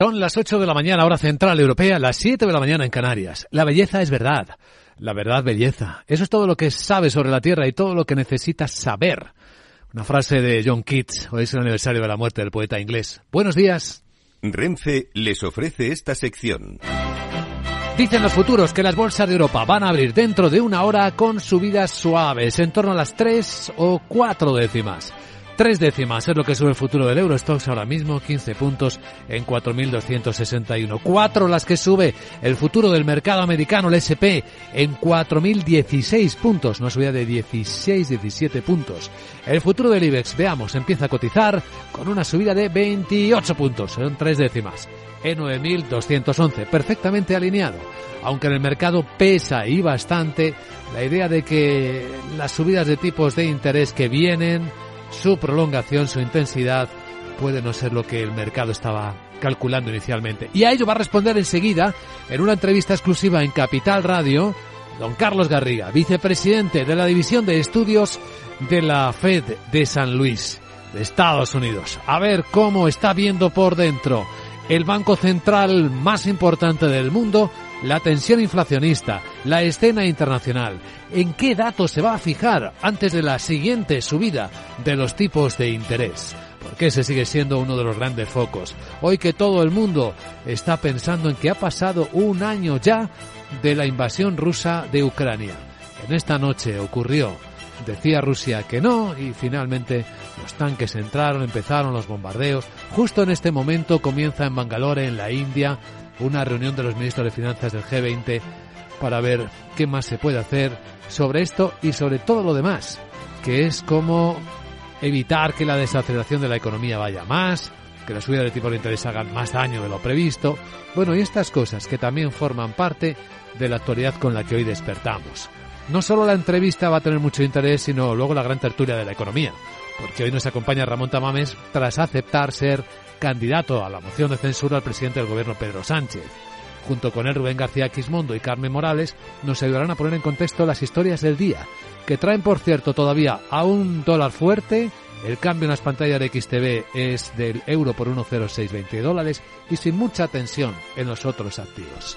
Son las 8 de la mañana, hora central europea, las 7 de la mañana en Canarias. La belleza es verdad. La verdad, belleza. Eso es todo lo que sabes sobre la Tierra y todo lo que necesitas saber. Una frase de John Keats. Hoy es el aniversario de la muerte del poeta inglés. Buenos días. Renfe les ofrece esta sección. Dicen los futuros que las bolsas de Europa van a abrir dentro de una hora con subidas suaves, en torno a las 3 o 4 décimas. Tres décimas es lo que sube el futuro del Eurostox ahora mismo, 15 puntos en 4.261. Cuatro las que sube el futuro del mercado americano, el SP, en 4.016 puntos, una subida de 16, 17 puntos. El futuro del IBEX, veamos, empieza a cotizar con una subida de 28 puntos, son tres décimas, en 9.211, perfectamente alineado. Aunque en el mercado pesa y bastante la idea de que las subidas de tipos de interés que vienen, su prolongación, su intensidad, puede no ser lo que el mercado estaba calculando inicialmente. Y a ello va a responder enseguida, en una entrevista exclusiva en Capital Radio, don Carlos Garriga, vicepresidente de la División de Estudios de la Fed de San Luis, de Estados Unidos. A ver cómo está viendo por dentro el banco central más importante del mundo la tensión inflacionista, la escena internacional, en qué datos se va a fijar antes de la siguiente subida de los tipos de interés. Porque ese sigue siendo uno de los grandes focos. Hoy que todo el mundo está pensando en que ha pasado un año ya de la invasión rusa de Ucrania. En esta noche ocurrió. Decía Rusia que no y finalmente los tanques entraron, empezaron los bombardeos. Justo en este momento comienza en Bangalore, en la India, una reunión de los ministros de Finanzas del G20 para ver qué más se puede hacer sobre esto y sobre todo lo demás, que es cómo evitar que la desaceleración de la economía vaya más, que la subida de tipo de interés hagan más daño de lo previsto. Bueno, y estas cosas que también forman parte de la actualidad con la que hoy despertamos. No solo la entrevista va a tener mucho interés, sino luego la gran tertulia de la economía, porque hoy nos acompaña Ramón Tamames tras aceptar ser candidato a la moción de censura al presidente del gobierno Pedro Sánchez. Junto con él Rubén García Quismondo y Carmen Morales nos ayudarán a poner en contexto las historias del día, que traen por cierto todavía a un dólar fuerte, el cambio en las pantallas de XTV es del euro por 1,0620 dólares y sin mucha tensión en los otros activos.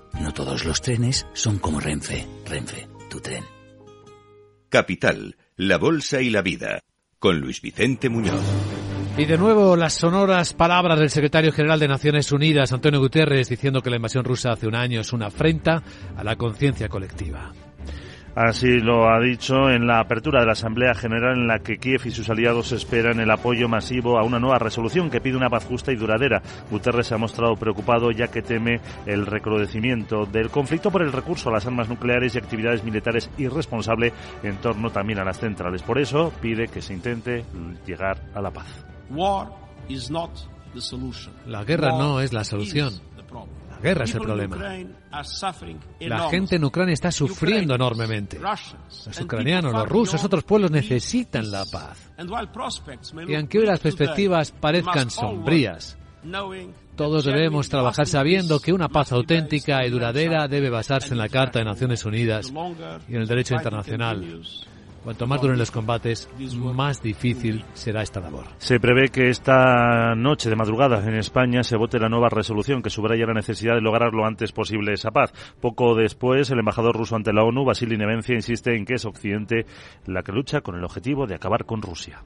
No todos los trenes son como Renfe. Renfe, tu tren. Capital, la Bolsa y la Vida, con Luis Vicente Muñoz. Y de nuevo las sonoras palabras del secretario general de Naciones Unidas, Antonio Guterres, diciendo que la invasión rusa hace un año es una afrenta a la conciencia colectiva. Así lo ha dicho en la apertura de la Asamblea General en la que Kiev y sus aliados esperan el apoyo masivo a una nueva resolución que pide una paz justa y duradera. Guterres se ha mostrado preocupado ya que teme el recrudecimiento del conflicto por el recurso a las armas nucleares y actividades militares irresponsable en torno también a las centrales. Por eso pide que se intente llegar a la paz. La guerra no es la solución guerra es el problema. La gente en Ucrania está sufriendo enormemente. Los ucranianos, los rusos, otros pueblos necesitan la paz. Y aunque hoy las perspectivas parezcan sombrías, todos debemos trabajar sabiendo que una paz auténtica y duradera debe basarse en la Carta de Naciones Unidas y en el derecho internacional. Cuanto más duren los combates, más difícil será esta labor. Se prevé que esta noche de madrugada en España se vote la nueva resolución que subraya la necesidad de lograr lo antes posible esa paz. Poco después, el embajador ruso ante la ONU, Vasily Nevencia, insiste en que es Occidente la que lucha con el objetivo de acabar con Rusia.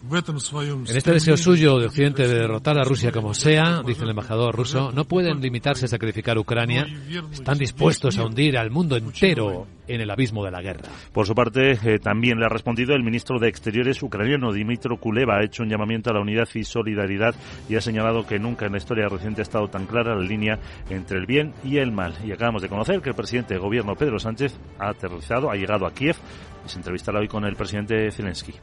En este deseo suyo de Occidente de derrotar a Rusia como sea, dice el embajador ruso, no pueden limitarse a sacrificar Ucrania, están dispuestos a hundir al mundo entero en el abismo de la guerra. Por su parte, eh, también le ha respondido el ministro de Exteriores ucraniano, Dimitro Kuleva, ha hecho un llamamiento a la unidad y solidaridad y ha señalado que nunca en la historia reciente ha estado tan clara la línea entre el bien y el mal. Y acabamos de conocer que el presidente de gobierno, Pedro Sánchez, ha aterrizado, ha llegado a Kiev se entrevistará hoy con el presidente Zelensky.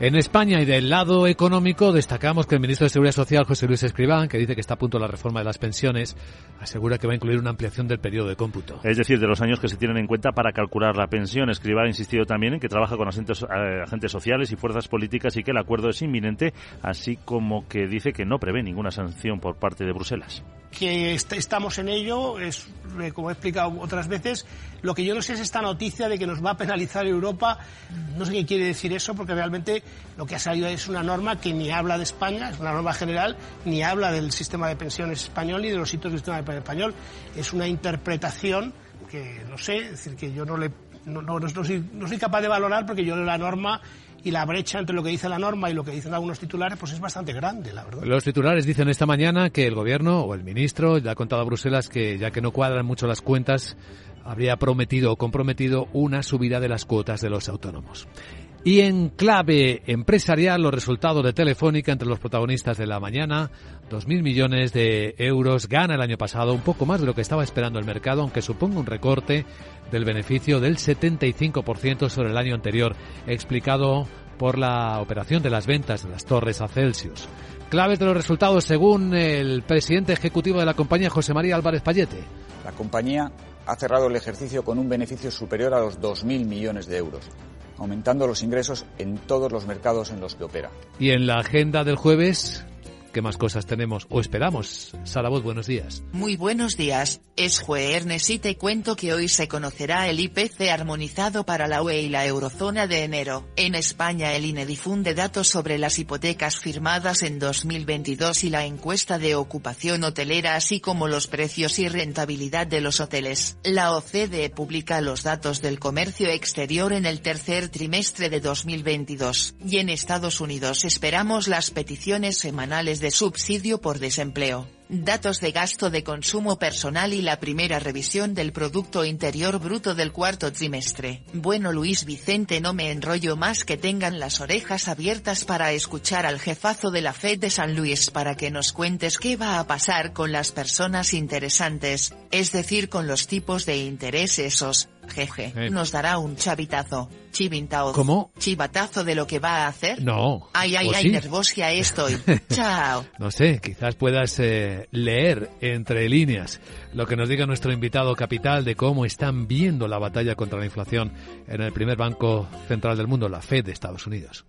En España y del lado económico destacamos que el ministro de Seguridad Social, José Luis Escribán, que dice que está a punto la reforma de las pensiones, asegura que va a incluir una ampliación del periodo de cómputo. Es decir, de los años que se tienen en cuenta para calcular la pensión. Escribán ha insistido también en que trabaja con agentes, eh, agentes sociales y fuerzas políticas y que el acuerdo es inminente, así como que dice que no prevé ninguna sanción por parte de Bruselas que estamos en ello, es, eh, como he explicado otras veces, lo que yo no sé es esta noticia de que nos va a penalizar Europa. No sé qué quiere decir eso, porque realmente lo que ha salido es una norma que ni habla de España, es una norma general, ni habla del sistema de pensiones español ni de los hitos del sistema de pensiones español. Es una interpretación que no sé, es decir, que yo no le no, no, no, soy, no soy capaz de valorar porque yo la norma y la brecha entre lo que dice la norma y lo que dicen algunos titulares pues es bastante grande, la verdad. Los titulares dicen esta mañana que el gobierno o el ministro ya ha contado a Bruselas que ya que no cuadran mucho las cuentas, habría prometido o comprometido una subida de las cuotas de los autónomos. Y en clave empresarial, los resultados de Telefónica entre los protagonistas de la mañana, 2.000 millones de euros gana el año pasado, un poco más de lo que estaba esperando el mercado, aunque suponga un recorte del beneficio del 75% sobre el año anterior, explicado por la operación de las ventas de las torres a Celsius. Claves de los resultados según el presidente ejecutivo de la compañía, José María Álvarez Payete. La compañía ha cerrado el ejercicio con un beneficio superior a los 2.000 millones de euros aumentando los ingresos en todos los mercados en los que opera. Y en la agenda del jueves, ¿Qué más cosas tenemos o esperamos? Sara buenos días. Muy buenos días. Es jueves y te cuento que hoy se conocerá el IPC armonizado para la UE y la eurozona de enero. En España el INE difunde datos sobre las hipotecas firmadas en 2022 y la encuesta de ocupación hotelera así como los precios y rentabilidad de los hoteles. La OCDE publica los datos del comercio exterior en el tercer trimestre de 2022. Y en Estados Unidos esperamos las peticiones semanales de subsidio por desempleo datos de gasto de consumo personal y la primera revisión del Producto Interior Bruto del cuarto trimestre. Bueno Luis Vicente no me enrollo más que tengan las orejas abiertas para escuchar al jefazo de la Fed de San Luis para que nos cuentes qué va a pasar con las personas interesantes, es decir con los tipos de interés esos, jeje, eh. nos dará un chavitazo. Chivintao. ¿Cómo? Chivatazo de lo que va a hacer. No. Ay, ay, ay, nervosia estoy. Chao. No sé, quizás puedas eh, leer entre líneas lo que nos diga nuestro invitado capital de cómo están viendo la batalla contra la inflación en el primer banco central del mundo, la Fed de Estados Unidos.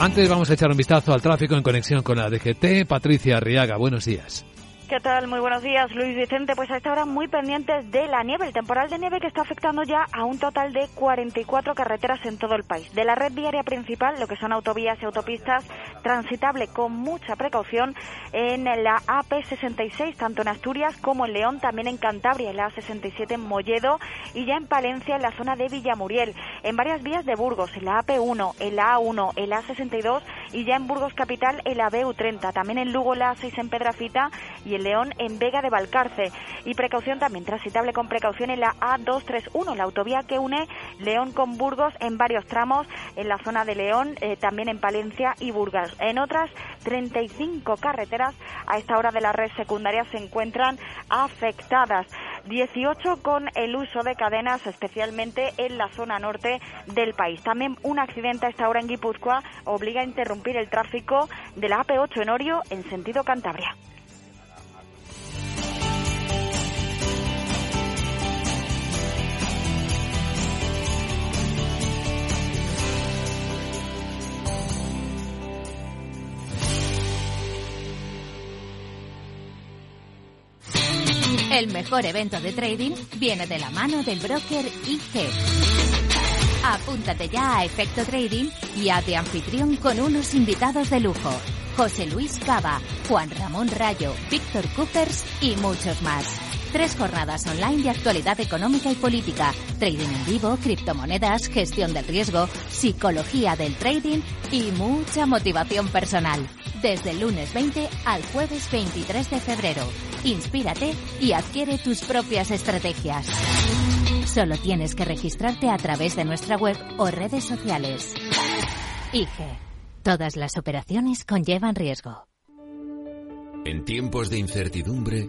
Antes vamos a echar un vistazo al tráfico en conexión con la DGT. Patricia Arriaga, buenos días. ¿Qué tal? Muy buenos días, Luis Vicente. Pues a esta hora muy pendientes de la nieve, el temporal de nieve que está afectando ya a un total de 44 carreteras en todo el país. De la red viaria principal, lo que son autovías y autopistas, transitable con mucha precaución en la AP66, tanto en Asturias como en León, también en Cantabria, en la A67 en Molledo y ya en Palencia, en la zona de Villamuriel. En varias vías de Burgos, en la AP1, en la A1, en la A62 y ya en Burgos Capital, en la BU30. También en Lugo, la A6 en Pedrafita y León en Vega de Valcarce. Y precaución también, transitable con precaución en la A231, la autovía que une León con Burgos en varios tramos en la zona de León, eh, también en Palencia y Burgas. En otras 35 carreteras a esta hora de la red secundaria se encuentran afectadas. 18 con el uso de cadenas, especialmente en la zona norte del país. También un accidente a esta hora en Guipúzcoa obliga a interrumpir el tráfico de la AP8 en Orio en sentido Cantabria. El mejor evento de trading viene de la mano del broker IG. Apúntate ya a Efecto Trading y hazte anfitrión con unos invitados de lujo. José Luis Cava, Juan Ramón Rayo, Víctor Coopers y muchos más. Tres jornadas online de actualidad económica y política, trading en vivo, criptomonedas, gestión del riesgo, psicología del trading y mucha motivación personal. Desde el lunes 20 al jueves 23 de febrero. Inspírate y adquiere tus propias estrategias. Solo tienes que registrarte a través de nuestra web o redes sociales. IGE. Todas las operaciones conllevan riesgo. En tiempos de incertidumbre,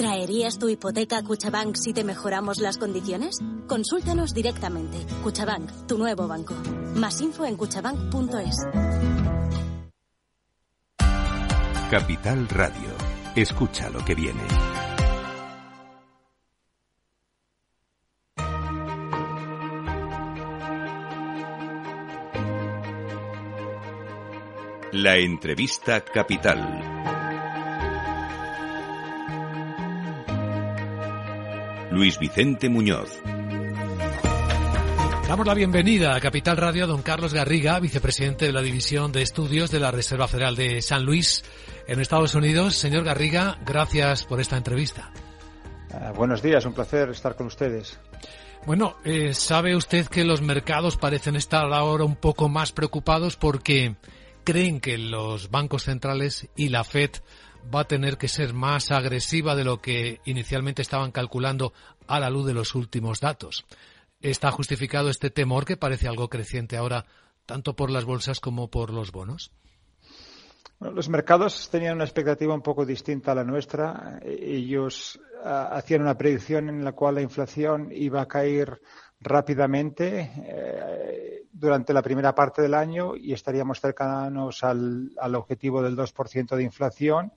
¿Traerías tu hipoteca a Cuchabank si te mejoramos las condiciones? Consúltanos directamente. Cuchabank, tu nuevo banco. Más info en cuchabank.es. Capital Radio. Escucha lo que viene. La entrevista capital. Luis Vicente Muñoz. Damos la bienvenida a Capital Radio a don Carlos Garriga, vicepresidente de la División de Estudios de la Reserva Federal de San Luis en Estados Unidos. Señor Garriga, gracias por esta entrevista. Uh, buenos días, un placer estar con ustedes. Bueno, eh, sabe usted que los mercados parecen estar ahora un poco más preocupados porque creen que los bancos centrales y la Fed va a tener que ser más agresiva de lo que inicialmente estaban calculando a la luz de los últimos datos. ¿Está justificado este temor que parece algo creciente ahora tanto por las bolsas como por los bonos? Los mercados tenían una expectativa un poco distinta a la nuestra. Ellos uh, hacían una predicción en la cual la inflación iba a caer rápidamente eh, durante la primera parte del año y estaríamos cercanos al, al objetivo del 2% de inflación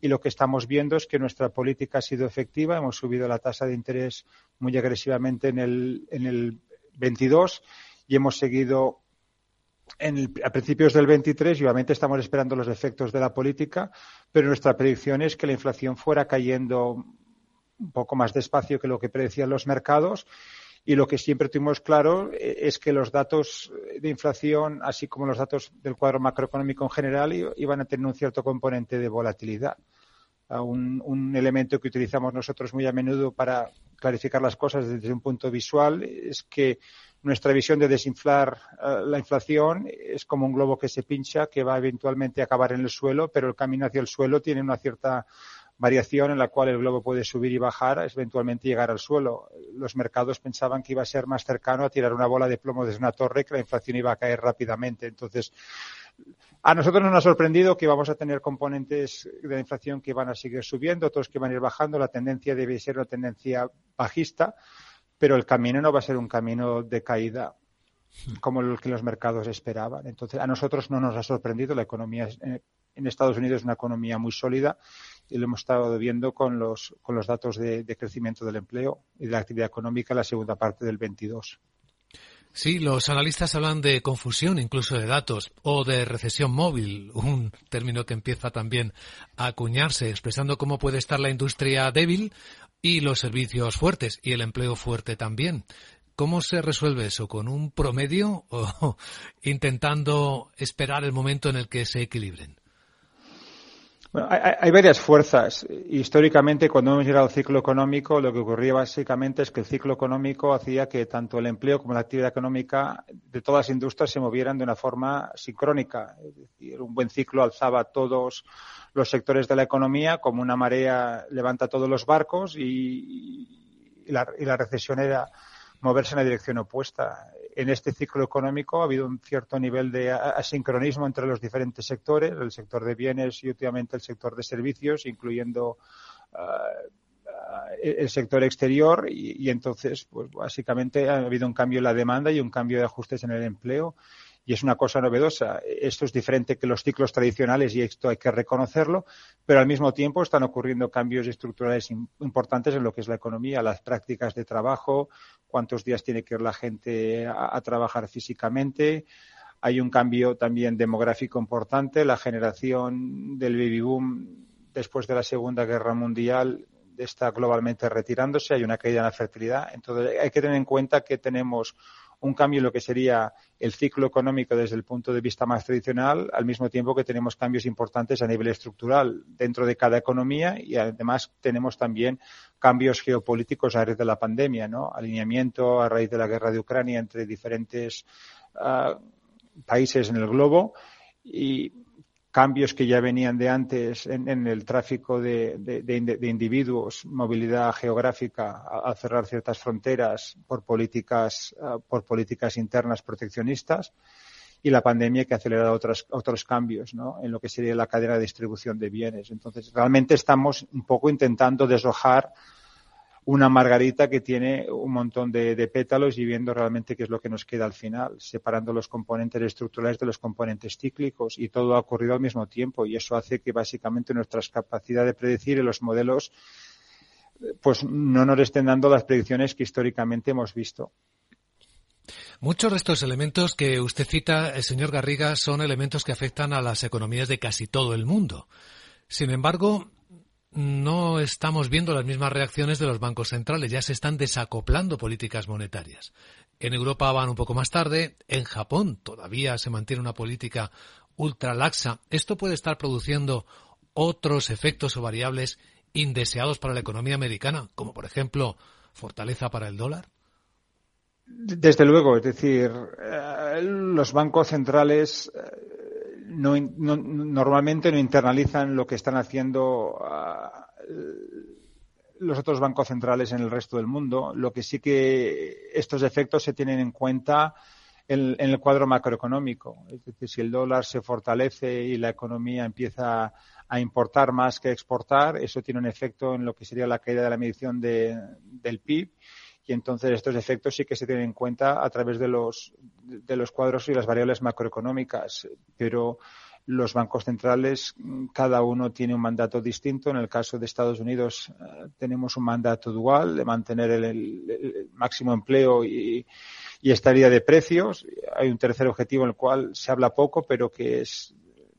y lo que estamos viendo es que nuestra política ha sido efectiva. Hemos subido la tasa de interés muy agresivamente en el, en el 22 y hemos seguido en el, a principios del 23 y obviamente estamos esperando los efectos de la política, pero nuestra predicción es que la inflación fuera cayendo un poco más despacio que lo que predecían los mercados y lo que siempre tuvimos claro eh, es que los datos de inflación, así como los datos del cuadro macroeconómico en general, iban a tener un cierto componente de volatilidad. Un, elemento que utilizamos nosotros muy a menudo para clarificar las cosas desde un punto visual es que nuestra visión de desinflar uh, la inflación es como un globo que se pincha, que va eventualmente a acabar en el suelo, pero el camino hacia el suelo tiene una cierta variación en la cual el globo puede subir y bajar, eventualmente llegar al suelo. Los mercados pensaban que iba a ser más cercano a tirar una bola de plomo desde una torre, que la inflación iba a caer rápidamente. Entonces, a nosotros nos ha sorprendido que vamos a tener componentes de la inflación que van a seguir subiendo, otros que van a ir bajando. La tendencia debe ser una tendencia bajista, pero el camino no va a ser un camino de caída como el que los mercados esperaban. Entonces, a nosotros no nos ha sorprendido. La economía en Estados Unidos es una economía muy sólida y lo hemos estado viendo con los, con los datos de, de crecimiento del empleo y de la actividad económica en la segunda parte del 22. Sí, los analistas hablan de confusión incluso de datos o de recesión móvil, un término que empieza también a acuñarse, expresando cómo puede estar la industria débil y los servicios fuertes y el empleo fuerte también. ¿Cómo se resuelve eso? ¿Con un promedio o intentando esperar el momento en el que se equilibren? Hay, varias fuerzas. Históricamente, cuando hemos llegado al ciclo económico, lo que ocurría básicamente es que el ciclo económico hacía que tanto el empleo como la actividad económica de todas las industrias se movieran de una forma sincrónica. Es decir, un buen ciclo alzaba todos los sectores de la economía, como una marea levanta todos los barcos y, y, la, y la recesión era moverse en la dirección opuesta en este ciclo económico ha habido un cierto nivel de asincronismo entre los diferentes sectores, el sector de bienes y últimamente el sector de servicios, incluyendo uh, el sector exterior y, y, entonces, pues básicamente ha habido un cambio en la demanda y un cambio de ajustes en el empleo y es una cosa novedosa. Esto es diferente que los ciclos tradicionales y esto hay que reconocerlo, pero al mismo tiempo están ocurriendo cambios estructurales importantes en lo que es la economía, las prácticas de trabajo, cuántos días tiene que ir la gente a, a trabajar físicamente. Hay un cambio también demográfico importante. La generación del baby boom después de la Segunda Guerra Mundial está globalmente retirándose. Hay una caída en la fertilidad. Entonces hay que tener en cuenta que tenemos un cambio en lo que sería el ciclo económico desde el punto de vista más tradicional, al mismo tiempo que tenemos cambios importantes a nivel estructural dentro de cada economía y además tenemos también cambios geopolíticos a raíz de la pandemia, ¿no? Alineamiento a raíz de la guerra de Ucrania entre diferentes uh, países en el globo y cambios que ya venían de antes en, el tráfico de, individuos, movilidad geográfica, al cerrar ciertas fronteras por políticas, uh, por políticas internas proteccionistas y la pandemia que ha acelerado otros, otros cambios ¿no? en lo que sería la cadena de distribución de bienes. Entonces, realmente estamos un poco intentando deshojar una margarita que tiene un montón de, pétalos y viendo realmente qué es lo que nos queda al final, separando los componentes estructurales de los componentes cíclicos y todo ha ocurrido al mismo tiempo y eso hace que básicamente nuestras capacidades de predecir y los modelos pues no nos estén dando las predicciones que históricamente hemos visto. Muchos de estos elementos que usted cita, el señor Garriga, son elementos que afectan a las economías de casi todo el mundo. Sin embargo, no estamos viendo las mismas reacciones de los bancos centrales, ya se están desacoplando políticas monetarias. En Europa van un poco más tarde, en Japón todavía se mantiene una política ultra laxa. Esto puede estar produciendo otros efectos o variables indeseados para la economía americana, como por ejemplo fortaleza para el dólar. Desde luego, es decir, eh, los bancos centrales eh, no, no, normalmente no internalizan lo que están haciendo uh, los otros bancos centrales en el resto del mundo. Lo que sí que estos efectos se tienen en cuenta en, el cuadro macroeconómico. Es decir, si el dólar se fortalece y la economía empieza a importar más que exportar, eso tiene un efecto en lo que sería la caída de la medición de, del PIB y entonces estos efectos sí que se tienen en cuenta a través de los, de los cuadros y las variables macroeconómicas, pero los bancos centrales, cada uno tiene un mandato distinto. En el caso de Estados Unidos eh, tenemos un mandato dual de mantener el, máximo empleo y, y estabilidad de precios. Hay un tercer objetivo en el cual se habla poco, pero que es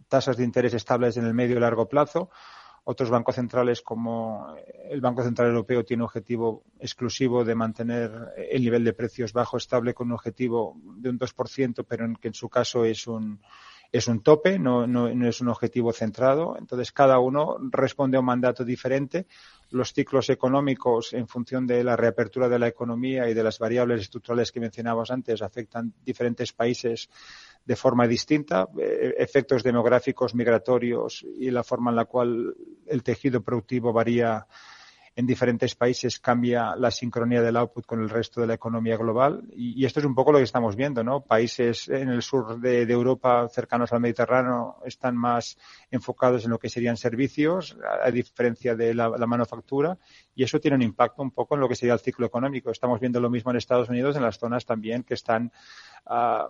tasas de interés estables en el medio y largo plazo. Otros bancos centrales, como el Banco Central Europeo, tiene objetivo exclusivo de mantener el nivel de precios bajo estable con un objetivo de un 2%, pero en que en su caso es un, es un tope, no, no, no, es un objetivo centrado. Entonces, cada uno responde a un mandato diferente. Los ciclos económicos, en función de la reapertura de la economía y de las variables estructurales que mencionábamos antes, afectan diferentes países de forma distinta, eh, efectos demográficos, migratorios y la forma en la cual el tejido productivo varía en diferentes países cambia la sincronía del output con el resto de la economía global. Y, esto es un poco lo que estamos viendo, ¿no? Países en el sur de, Europa, cercanos al Mediterráneo, están más enfocados en lo que serían servicios, a, diferencia de la, la, manufactura, y eso tiene un impacto un poco en lo que sería el ciclo económico. Estamos viendo lo mismo en Estados Unidos, en las zonas también que están uh,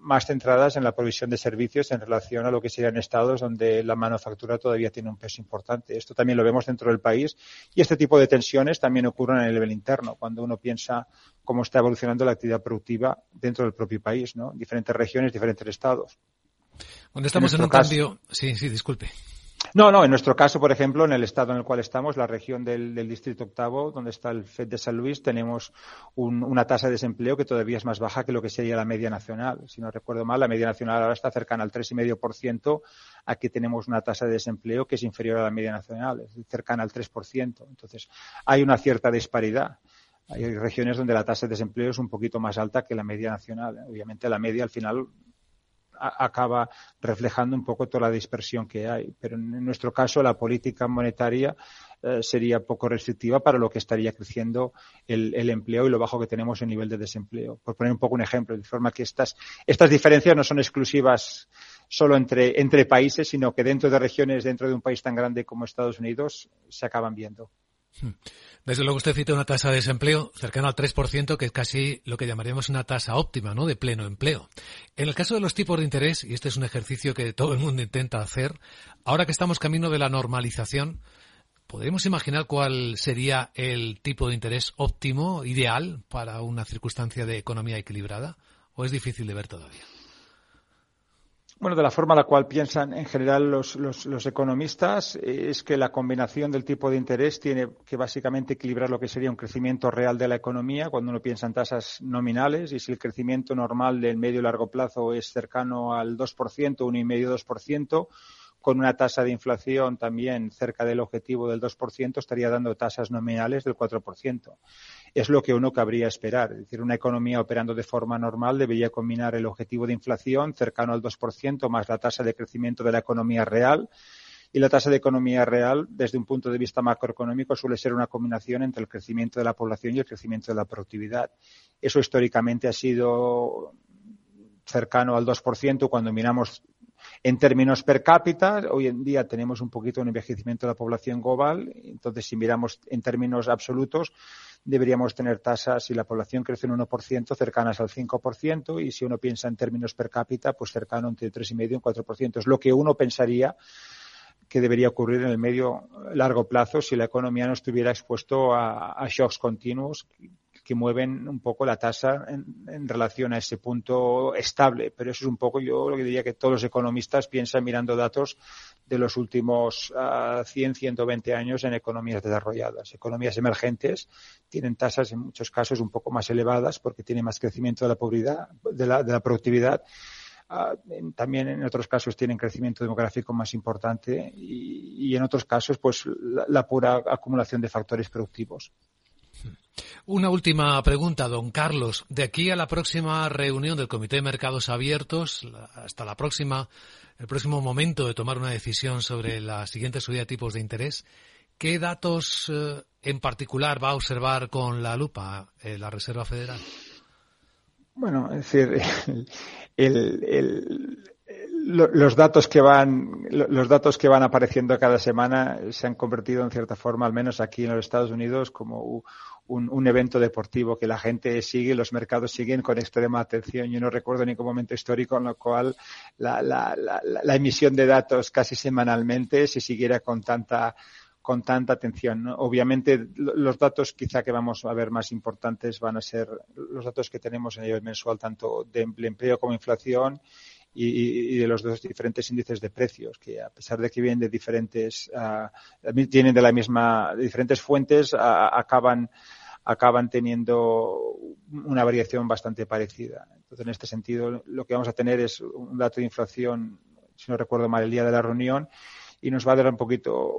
más centradas en la provisión de servicios en relación a lo que serían estados donde la manufactura todavía tiene un peso importante. Esto también lo vemos dentro del país y este tipo de tensiones también ocurren en el nivel interno, cuando uno piensa cómo está evolucionando la actividad productiva dentro del propio país, ¿no? Diferentes regiones, diferentes estados. Cuando estamos en, en un caso, cambio, sí, sí, disculpe. No, no, en nuestro caso, por ejemplo, en el estado en el cual estamos, la región del, del distrito octavo, donde está el FED de San Luis, tenemos un, una tasa de desempleo que todavía es más baja que lo que sería la media nacional. Si no recuerdo mal, la media nacional ahora está cercana al 3,5%. Aquí tenemos una tasa de desempleo que es inferior a la media nacional, es cercana al 3%. Entonces, hay una cierta disparidad. Hay regiones donde la tasa de desempleo es un poquito más alta que la media nacional. Obviamente, la media al final acaba reflejando un poco toda la dispersión que hay. Pero en nuestro caso, la política monetaria eh, sería poco restrictiva para lo que estaría creciendo el, el, empleo y lo bajo que tenemos en nivel de desempleo. Por poner un poco un ejemplo, de forma que estas, estas diferencias no son exclusivas solo entre, entre países, sino que dentro de regiones, dentro de un país tan grande como Estados Unidos, se acaban viendo. Hmm. Desde luego usted cita una tasa de desempleo cercana al 3%, que es casi lo que llamaríamos una tasa óptima, ¿no? De pleno empleo. En el caso de los tipos de interés, y este es un ejercicio que todo el mundo intenta hacer, ahora que estamos camino de la normalización, ¿podríamos imaginar cuál sería el tipo de interés óptimo, ideal, para una circunstancia de economía equilibrada? ¿O es difícil de ver todavía? Bueno, de la forma en la cual piensan en general los, los, economistas es que la combinación del tipo de interés tiene que básicamente equilibrar lo que sería un crecimiento real de la economía cuando uno piensa en tasas nominales y si el crecimiento normal del medio y largo plazo es cercano al 2%, 1,5-2%, con una tasa de inflación también cerca del objetivo del 2%, estaría dando tasas nominales del 4% es lo que uno cabría esperar. Es decir, una economía operando de forma normal debería combinar el objetivo de inflación cercano al 2% más la tasa de crecimiento de la economía real. Y la tasa de economía real, desde un punto de vista macroeconómico, suele ser una combinación entre el crecimiento de la población y el crecimiento de la productividad. Eso históricamente ha sido cercano al 2% cuando miramos en términos per cápita, hoy en día tenemos un poquito un envejecimiento de la población global, entonces si miramos en términos absolutos, deberíamos tener tasas, si la población crece en 1%, cercanas al 5%, y si uno piensa en términos per cápita, pues cercano entre 3,5 y un 4%. Es lo que uno pensaría que debería ocurrir en el medio largo plazo si la economía no estuviera expuesto a shocks continuos que mueven un poco la tasa en, relación a ese punto estable. Pero eso es un poco, yo lo que diría que todos los economistas piensan mirando datos de los últimos 100, ah, 120 años en economías desarrolladas. Economías emergentes tienen tasas en muchos casos un poco más elevadas porque tienen más crecimiento de la, de la, productividad. Ah, también en otros casos tienen crecimiento demográfico más importante y, en otros casos pues la pura acumulación de factores productivos. Una última pregunta, don Carlos. De aquí a la próxima reunión del Comité de Mercados Abiertos, hasta la próxima, el próximo momento de tomar una decisión sobre la siguiente subida de tipos de interés, ¿qué datos eh, en particular va a observar con la lupa eh, la Reserva Federal? Bueno, es decir, los datos que van los datos que van apareciendo cada semana se han convertido en cierta forma, al menos aquí en los Estados Unidos, como un, evento deportivo que la gente sigue, los mercados siguen con extrema atención. Yo no recuerdo ningún momento histórico en el cual la, emisión de datos casi semanalmente se siguiera con tanta con tanta atención. Obviamente, los datos quizá que vamos a ver más importantes van a ser los datos que tenemos en nivel mensual, tanto de empleo como inflación y, de los dos diferentes índices de precios, que a pesar de que vienen de diferentes, uh, tienen de la misma, diferentes fuentes, acaban acaban teniendo una variación bastante parecida. Entonces, en este sentido, lo que vamos a tener es un dato de inflación, si no recuerdo mal, el día de la reunión, y nos va a dar un poquito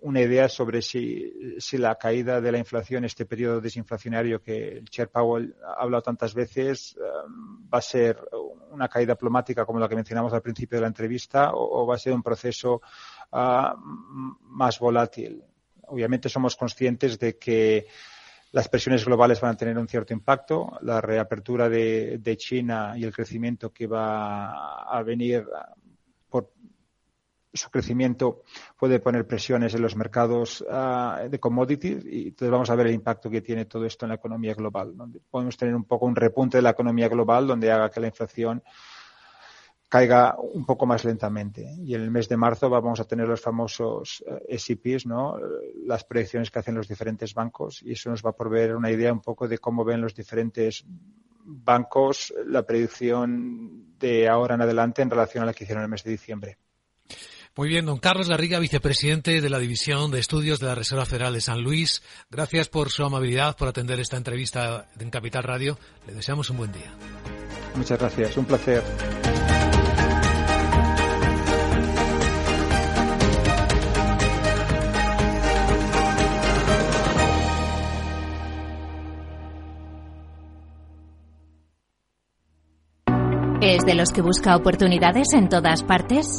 una idea sobre si, si la caída de la inflación, este periodo desinflacionario que el Chair Powell ha hablado tantas veces, eh, va a ser una caída plomática como la que mencionamos al principio de la entrevista o, va a ser un proceso ah, más volátil. Obviamente somos conscientes de que las presiones globales van a tener un cierto impacto. La reapertura de, China y el crecimiento que va a venir su crecimiento puede poner presiones en los mercados ah, de commodities y entonces vamos a ver el impacto que tiene todo esto en la economía global. Podemos tener un poco un repunte de la economía global donde haga que la inflación caiga un poco más lentamente. Y en el mes de marzo vamos a tener los famosos eh, SIPs, ¿no? las proyecciones que hacen los diferentes bancos, y eso nos va a proveer una idea un poco de cómo ven los diferentes bancos la predicción de ahora en adelante en relación a la que hicieron el mes de diciembre. Muy bien, don Carlos Garriga, vicepresidente de la División de Estudios de la Reserva Federal de San Luis. Gracias por su amabilidad, por atender esta entrevista en Capital Radio. Le deseamos un buen día. Muchas gracias, un placer. ¿Es de los que busca oportunidades en todas partes?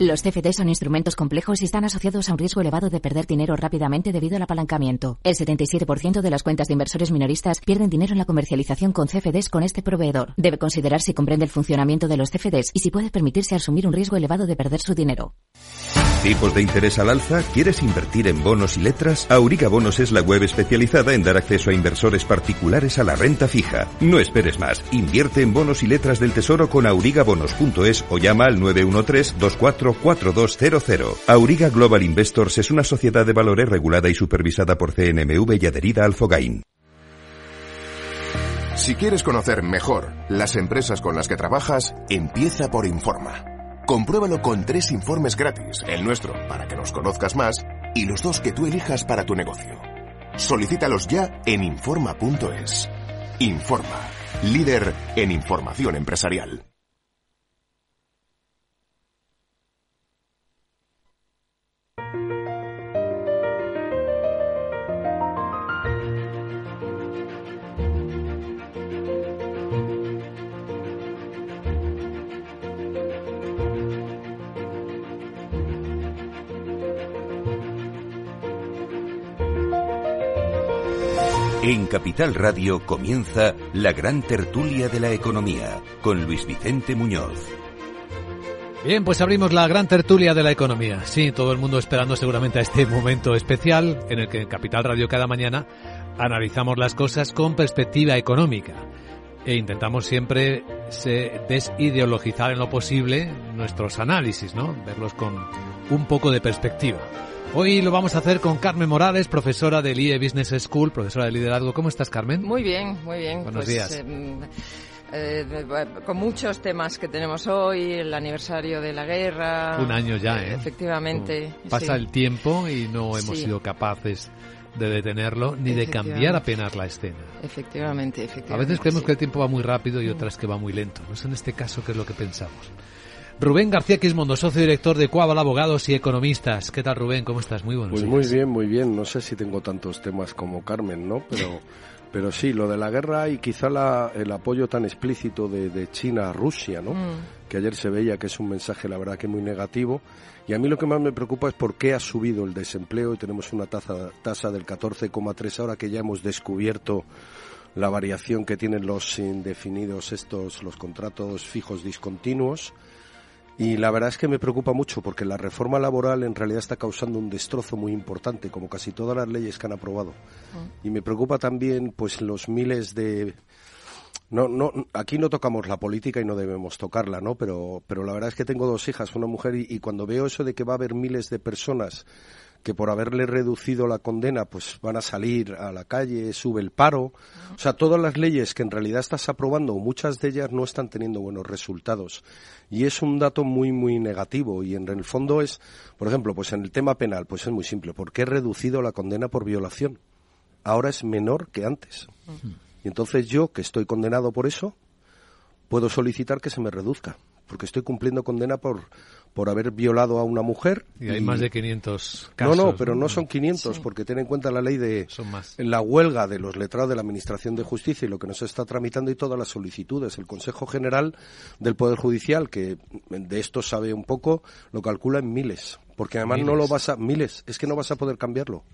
Los CFD son instrumentos complejos y están asociados a un riesgo elevado de perder dinero rápidamente debido al apalancamiento. El 77% de las cuentas de inversores minoristas pierden dinero en la comercialización con CFDs con este proveedor. Debe considerar si comprende el funcionamiento de los CFDs y si puede permitirse asumir un riesgo elevado de perder su dinero. ¿Tipos de interés al alza? ¿Quieres invertir en bonos y letras? Auriga Bonos es la web especializada en dar acceso a inversores particulares a la renta fija. No esperes más. Invierte en bonos y letras del tesoro con aurigabonos.es o llama al 913-244200. Auriga Global Investors es una sociedad de valores regulada y supervisada por CNMV y adherida al Fogain. Si quieres conocer mejor las empresas con las que trabajas, empieza por Informa. Compruébalo con tres informes gratis, el nuestro para que nos conozcas más y los dos que tú elijas para tu negocio. Solicítalos ya en Informa.es. Informa, líder en información empresarial. En Capital Radio comienza la gran tertulia de la economía con Luis Vicente Muñoz. Bien, pues abrimos la gran tertulia de la economía. Sí, todo el mundo esperando seguramente a este momento especial en el que en Capital Radio cada mañana analizamos las cosas con perspectiva económica e intentamos siempre se desideologizar en lo posible nuestros análisis, ¿no? Verlos con un poco de perspectiva. Hoy lo vamos a hacer con Carmen Morales, profesora del IE Business School, profesora de liderazgo. ¿Cómo estás, Carmen? Muy bien, muy bien. Buenos Pues, días. em, eh, con muchos temas que tenemos hoy, el aniversario de la guerra. Un año ya, ¿eh? Efectivamente. Pasa sí. el tiempo y no hemos Sí. sido capaces de detenerlo ni de cambiar apenas la escena. Efectivamente, efectivamente. A veces creemos sí. que el tiempo va muy rápido y otras que va muy lento. No es en este caso que es lo que pensamos. Rubén García Quismondo, socio director de Coabal Abogados y Economistas. ¿Qué tal, Rubén? ¿Cómo estás? Muy buenos Pues días. muy bien, muy bien. No sé si tengo tantos temas como Carmen, ¿no? Pero, pero sí, lo de la guerra y quizá la- el apoyo tan explícito de, de China a Rusia, ¿no? Mm. Que ayer se veía que es un mensaje, la verdad, que muy negativo. Y a mí lo que más me preocupa es por qué ha subido el desempleo y tenemos una tasa, tasa del 14,3 ahora que ya hemos descubierto la variación que tienen los indefinidos estos, los contratos fijos discontinuos. Y la verdad es que me preocupa mucho porque la reforma laboral en realidad está causando un destrozo muy importante, como casi todas las leyes que han aprobado. Y me preocupa también pues los miles de no, no, aquí no tocamos la política y no debemos tocarla, ¿no? Pero, pero la verdad es que tengo dos hijas, una mujer, y, y cuando veo eso de que va a haber miles de personas que por haberle reducido la condena, pues van a salir a la calle, sube el paro. O sea, todas las leyes que en realidad estás aprobando, muchas de ellas no están teniendo buenos resultados. Y es un dato muy, muy negativo. Y en el fondo es, por ejemplo, pues en el tema penal, pues es muy simple. ¿Por qué he reducido la condena por violación? Ahora es menor que antes. Y entonces yo, que estoy condenado por eso, puedo solicitar que se me reduzca, porque estoy cumpliendo condena por, por haber violado a una mujer. Y hay más de 500 casos. No, no, pero no son 500, porque ten en cuenta la ley de Son más. la huelga de los letrados de la Administración de Justicia y lo que nos está tramitando y todas las solicitudes. El Consejo General del Poder Judicial, que de esto sabe un poco, lo calcula en miles. Porque además no lo vas a... Miles, es que no vas a poder cambiarlo.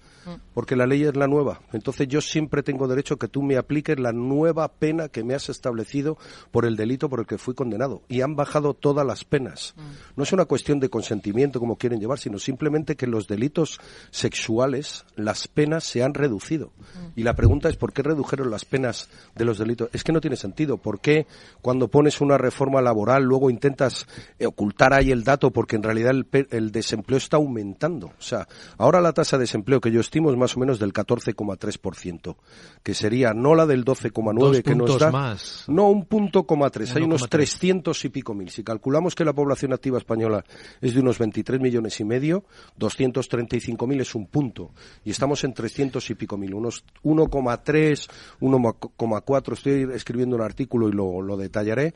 Porque la ley es la nueva. Entonces yo siempre tengo derecho a que tú me apliques la nueva pena que me has establecido por el delito por el que fui condenado. Y han bajado todas las penas. No es una cuestión de consentimiento como quieren llevar, sino simplemente que los delitos sexuales, las penas se han reducido. Y la pregunta es por qué redujeron las penas de los delitos. Es que no tiene sentido. ¿Por qué cuando pones una reforma laboral luego intentas ocultar ahí el dato porque en realidad el, el desempleo está aumentando? O sea, ahora la tasa de desempleo que yo estimo es más o menos del 14,3%, que sería no la del 12,9 Dos que nos da. más. No, un punto coma tres. Hay unos 1,3. 300 y pico mil. Si calculamos que la población activa española es de unos 23 millones y medio, 235 mil es un punto. Y estamos en 300 y pico mil. Unos 1,3, 1,4. Estoy escribiendo un artículo y lo, lo detallaré.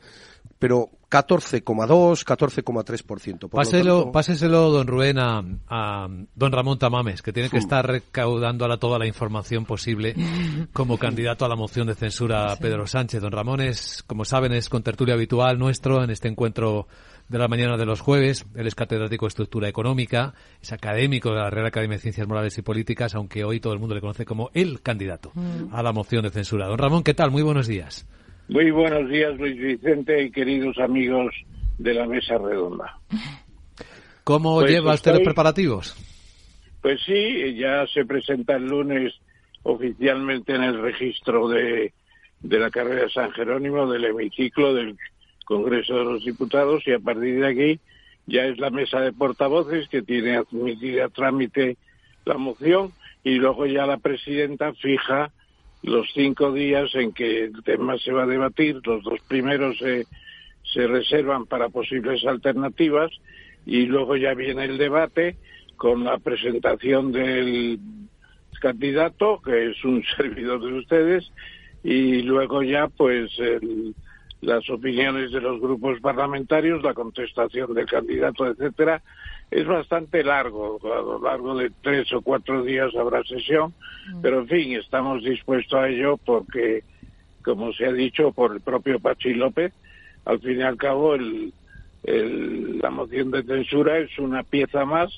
Pero 14,2, 14,3%. Por lo Páselo, tanto- páseselo, don Rubén, a, a don Ramón Tamames, que tiene que estar recaudando ahora toda la información posible como candidato a la moción de censura a Pedro Sánchez. Don Ramón es, como saben, es con tertulia habitual nuestro en este encuentro de la mañana de los jueves. Él es catedrático de Estructura Económica, es académico de la Real Academia de Ciencias Morales y Políticas, aunque hoy todo el mundo le conoce como el candidato Mm. a la moción de censura. Don Ramón, ¿qué tal? Muy buenos días. Muy buenos días, Luis Vicente y queridos amigos de la mesa redonda. ¿Cómo Pues lleva usted los preparativos? Pues sí, ya se presenta el lunes oficialmente en el registro de, de la carrera de San Jerónimo, del hemiciclo del Congreso de los Diputados, y a partir de aquí ya es la mesa de portavoces que tiene admitida a trámite la moción y luego ya la presidenta fija los cinco días en que el tema se va a debatir. Los dos primeros se, se reservan para posibles alternativas y luego ya viene el debate con la presentación del candidato, que es un servidor de ustedes, y luego ya pues el- las opiniones de los grupos parlamentarios, la contestación del candidato, etcétera. Es bastante largo, a lo largo de tres o cuatro días habrá sesión, pero en fin, estamos dispuestos a ello porque, como se ha dicho por el propio Pachi López, al fin y al cabo el- el- la moción de censura es una pieza más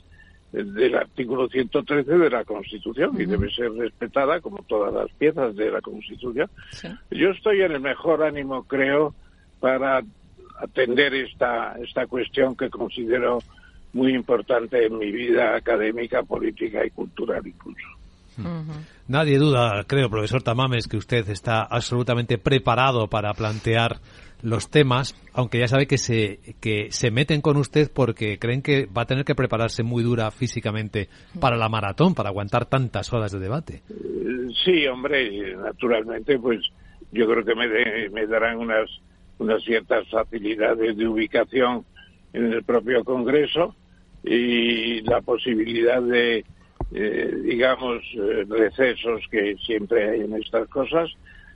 del artículo 113 de la Constitución y debe ser respetada como todas las piezas de la Constitución. Yo estoy en el mejor ánimo, creo, para atender esta, esta cuestión que considero muy importante en mi vida académica, política y cultural incluso. Nadie duda, creo, profesor Tamames, que usted está absolutamente preparado para plantear los temas, aunque ya sabe que se, que se meten con usted porque creen que va a tener que prepararse muy dura físicamente para la maratón, para aguantar tantas horas de debate. Eh, Sí, hombre, naturalmente, pues yo creo que me, de- me darán unas, unas ciertas facilidades de ubicación en el propio Congreso y la posibilidad de, eh, digamos, eh, recesos que siempre hay en estas cosas.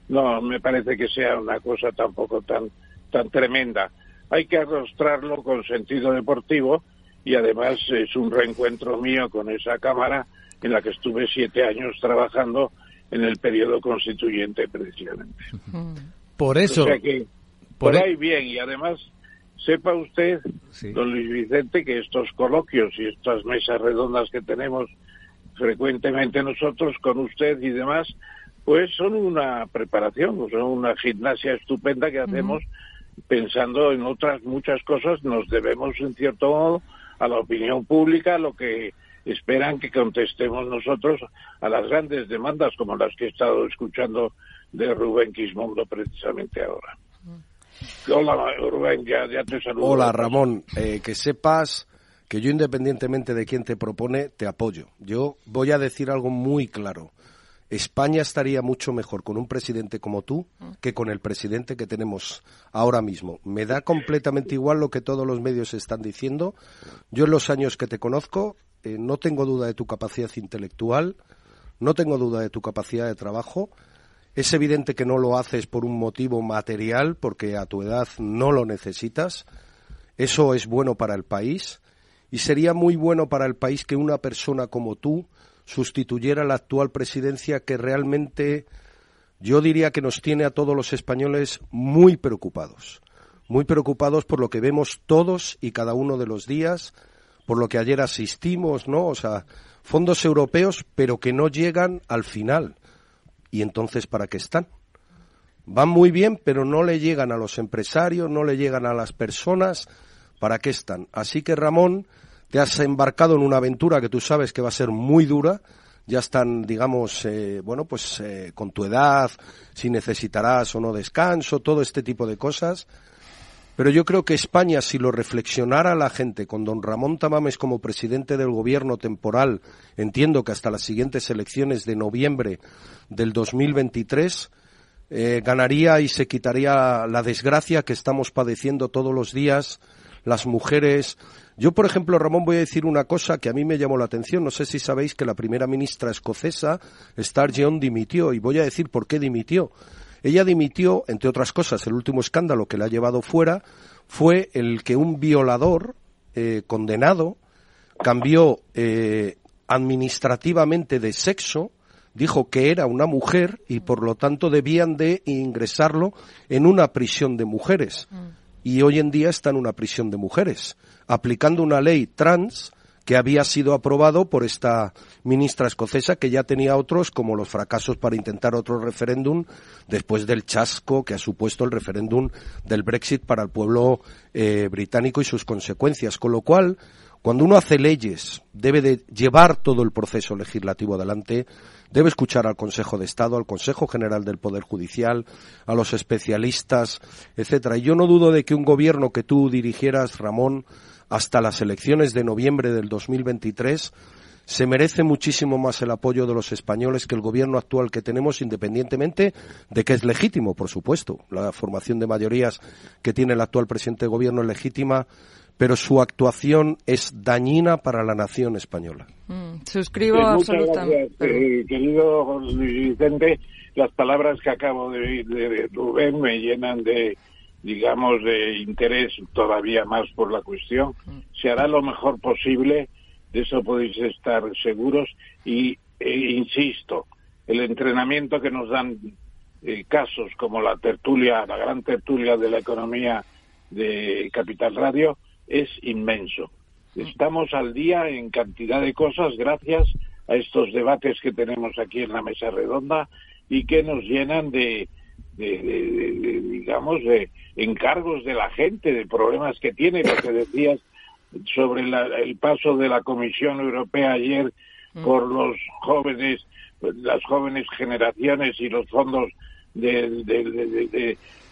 No, me parece que sea una cosa tampoco tan, tan tremenda. Hay que arrostrarlo con sentido deportivo y además es un reencuentro mío con esa Cámara en la que estuve siete años trabajando en el periodo constituyente precisamente. Por eso, O sea que por por e- ahí bien y además sepa usted, don Luis Vicente, que estos coloquios y estas mesas redondas que tenemos frecuentemente nosotros con usted y demás, pues son una preparación, son una gimnasia estupenda que hacemos pensando en otras muchas cosas, nos debemos en cierto modo a la opinión pública, a lo que esperan que contestemos nosotros a las grandes demandas como las que he estado escuchando de Rubén Quismondo precisamente ahora. Hola Rubén, ya, te. Hola Ramón, Eh, que sepas que yo independientemente de quién te propone, te apoyo. Yo voy a decir algo muy claro. España estaría mucho mejor con un presidente como tú que con el presidente que tenemos ahora mismo. Me da completamente igual lo que todos los medios están diciendo. Yo en los años que te conozco eh, no tengo duda de tu capacidad intelectual, no tengo duda de tu capacidad de trabajo. Es evidente que no lo haces por un motivo material, porque a tu edad no lo necesitas. Eso es bueno para el país. Y sería muy bueno para el país que una persona como tú sustituyera la actual presidencia que realmente yo diría que nos tiene a todos los españoles muy preocupados. Muy preocupados por lo que vemos todos y cada uno de los días, por lo que ayer asistimos, ¿no? O sea, fondos europeos, pero que no llegan al final. ¿Y entonces para qué están? Van muy bien, pero no le llegan a los empresarios, no le llegan a las personas. ¿Para qué están? Así que Ramón, te has embarcado en una aventura que tú sabes que va a ser muy dura. Ya están, digamos, eh, bueno, pues eh, con tu edad, si necesitarás o no descanso, todo este tipo de cosas. Pero yo creo que España, si lo reflexionara la gente con don Ramón Tamames como presidente del gobierno temporal, entiendo que hasta las siguientes elecciones de noviembre del 2023, eh, ganaría y se quitaría la desgracia que estamos padeciendo todos los días las mujeres. Yo, por ejemplo, Ramón, voy a decir una cosa que a mí me llamó la atención. No sé si sabéis que la primera ministra escocesa, Sturgeon, dimitió. Y voy a decir por qué dimitió. Ella dimitió, entre otras cosas, el último escándalo que la ha llevado fuera fue el que un violador eh, condenado cambió eh, administrativamente de sexo, dijo que era una mujer y por lo tanto debían de ingresarlo en una prisión de mujeres. y hoy en día está en una prisión de mujeres, aplicando una ley trans que había sido aprobado por esta ministra escocesa que ya tenía otros como los fracasos para intentar otro referéndum después del chasco que ha supuesto el referéndum del Brexit para el pueblo eh, británico y sus consecuencias. Con lo cual, cuando uno hace leyes, debe de llevar todo el proceso legislativo adelante, debe escuchar al Consejo de Estado, al Consejo General del Poder Judicial, a los especialistas, etcétera. Y yo no dudo de que un gobierno que tú dirigieras, Ramón, hasta las elecciones de noviembre del 2023 se merece muchísimo más el apoyo de los españoles que el gobierno actual que tenemos, independientemente de que es legítimo, por supuesto. La formación de mayorías que tiene el actual presidente de gobierno es legítima, pero su actuación es dañina para la nación española. Mm, suscribo absolutamente. Eh, querido Luis Vicente, las palabras que acabo de oír de Rubén me llenan de, digamos, de interés todavía más por la cuestión. Se hará lo mejor posible, de eso podéis estar seguros, y e insisto, el entrenamiento que nos dan eh, casos como la tertulia, la gran tertulia de la economía de Capital Radio, es inmenso. Estamos al día en cantidad de cosas gracias a estos debates que tenemos aquí en la mesa redonda y que nos llenan de, de, digamos, de encargos de la gente, de problemas que tiene, lo que decías sobre el paso de la Comisión Europea ayer mm. por los jóvenes, las jóvenes generaciones y los fondos de,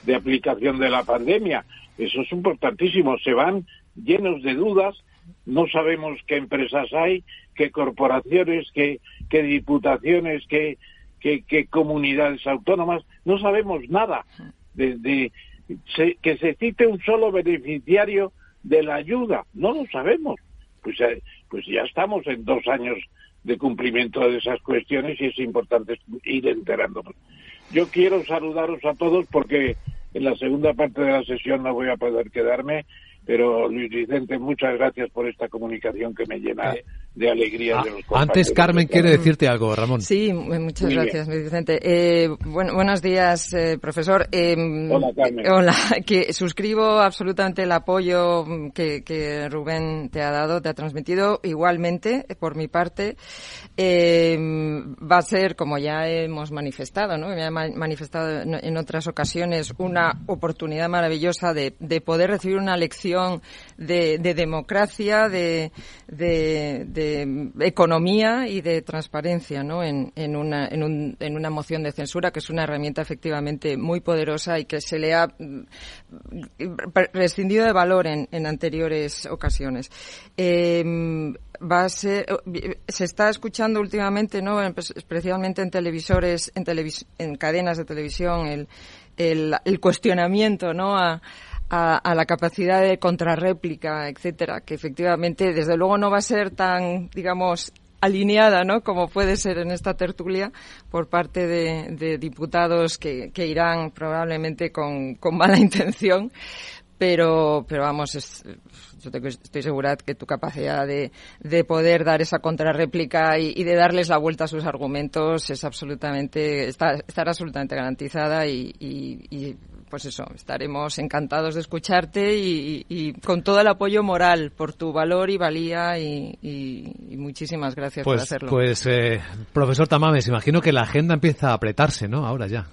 de, aplicación de la pandemia. Eso es importantísimo. Se van llenos de dudas, no sabemos qué empresas hay, qué corporaciones, qué, qué diputaciones, qué, qué, comunidades autónomas, no sabemos nada. De, que se cite un solo beneficiario de la ayuda, no lo sabemos. Pues, eh, pues ya estamos en dos años de cumplimiento de esas cuestiones y es importante ir enterándonos. Yo quiero saludaros a todos porque en la segunda parte de la sesión no voy a poder quedarme pero Luis Vicente, muchas gracias por esta comunicación que me llena eh, de alegría. de los antes Carmen quiere decirte algo, Ramón. Sí, muchas gracias, Luis Vicente. Eh, bueno, buenos días, eh, profesor. hola, Carmen. Hola, que suscribo absolutamente el apoyo que, que, Rubén te ha dado, te ha transmitido. Igualmente, por mi parte, va a ser, como ya hemos manifestado, ¿no? Me ha manifestado en otras ocasiones, una oportunidad maravillosa de, de poder recibir una lección de, democracia, de, economía y de transparencia ¿no? en, una, en, un, en una moción de censura, que es una herramienta efectivamente muy poderosa y que se le ha mm, prescindido de valor en, en anteriores ocasiones. Em, va a ser se está escuchando últimamente no especialmente en televisores en, en cadenas de televisión el, el, el cuestionamiento no a, a, la capacidad de contrarréplica, etcétera, que efectivamente, desde luego, no va a ser tan, digamos, alineada, ¿no? Como puede ser en esta tertulia por parte de, diputados que, irán probablemente con, mala intención, pero, pero vamos, yo estoy segura que tu capacidad de, poder dar esa contrarréplica y, de darles la vuelta a sus argumentos es absolutamente, está, estará absolutamente garantizada y, y pues eso, estaremos encantados de escucharte y, con todo el apoyo moral por tu valor y valía y, muchísimas gracias por pues, hacerlo. Pues, eh, profesor Tamames, imagino que la agenda empieza a apretarse, ¿no? Ahora ya.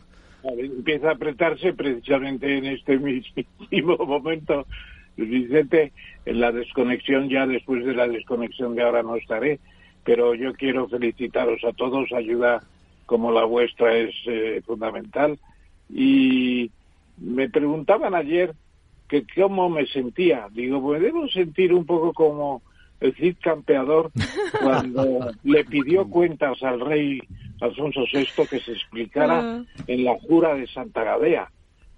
Empieza a apretarse precisamente en este mismo momento. Vicente, en la desconexión, ya después de la desconexión de ahora no estaré, pero yo quiero felicitaros a todos, ayuda como la vuestra es eh, fundamental y me preguntaban ayer que cómo me sentía. Digo, pues debo sentir un poco como el Cid campeador cuando le pidió cuentas al rey Alfonso VI que se explicara ah. en la jura de Santa Gadea.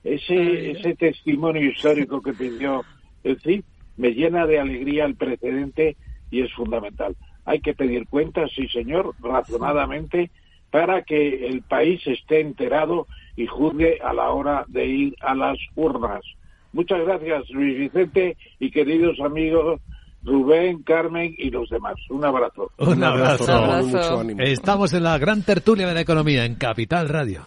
Ese, ese testimonio histórico que pidió el Cid me llena de alegría el precedente y es fundamental. Hay que pedir cuentas, sí señor, razonadamente, para que el país esté enterado y juzgue a la hora de ir a las urnas. Muchas gracias, Luis Vicente, y queridos amigos Rubén, Carmen y los demás. Un abrazo. Un abrazo. Estamos en la gran tertulia de la economía en Capital Radio.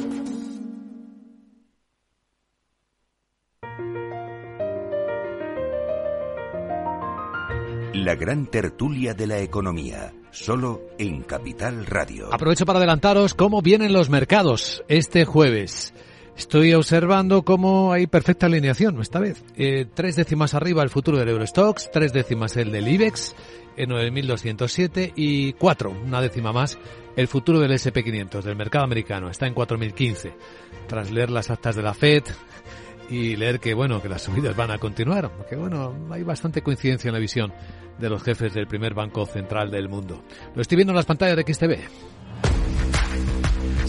La gran tertulia de la economía, solo en Capital Radio. Aprovecho para adelantaros cómo vienen los mercados este jueves. Estoy observando cómo hay perfecta alineación esta vez. Eh, tres décimas arriba el futuro del Eurostox, tres décimas el del IBEX en 9.207 y cuatro, una décima más, el futuro del SP500 del mercado americano. Está en 4.015. Tras leer las actas de la FED, y leer que bueno que las subidas van a continuar, que bueno hay bastante coincidencia en la visión de los jefes del primer banco central del mundo. Lo estoy viendo en las pantallas de XTV.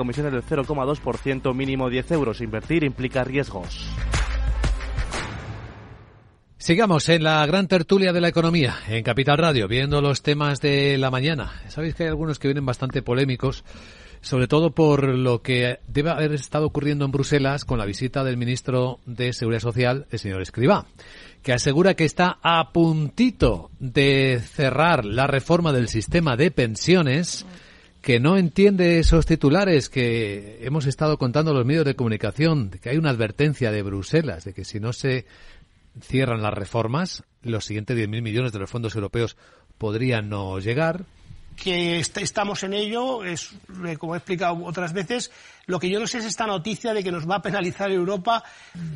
comisión es del 0,2%, mínimo 10 euros. Invertir implica riesgos. Sigamos en la gran tertulia de la economía, en Capital Radio, viendo los temas de la mañana. Sabéis que hay algunos que vienen bastante polémicos, sobre todo por lo que debe haber estado ocurriendo en Bruselas con la visita del ministro de Seguridad Social, el señor Escribá, que asegura que está a puntito de cerrar la reforma del sistema de pensiones que no entiende esos titulares que hemos estado contando los medios de comunicación, que hay una advertencia de Bruselas de que si no se cierran las reformas, los siguientes 10.000 millones de los fondos europeos podrían no llegar que estamos en ello, es, eh, como he explicado otras veces, lo que yo no sé es esta noticia de que nos va a penalizar Europa.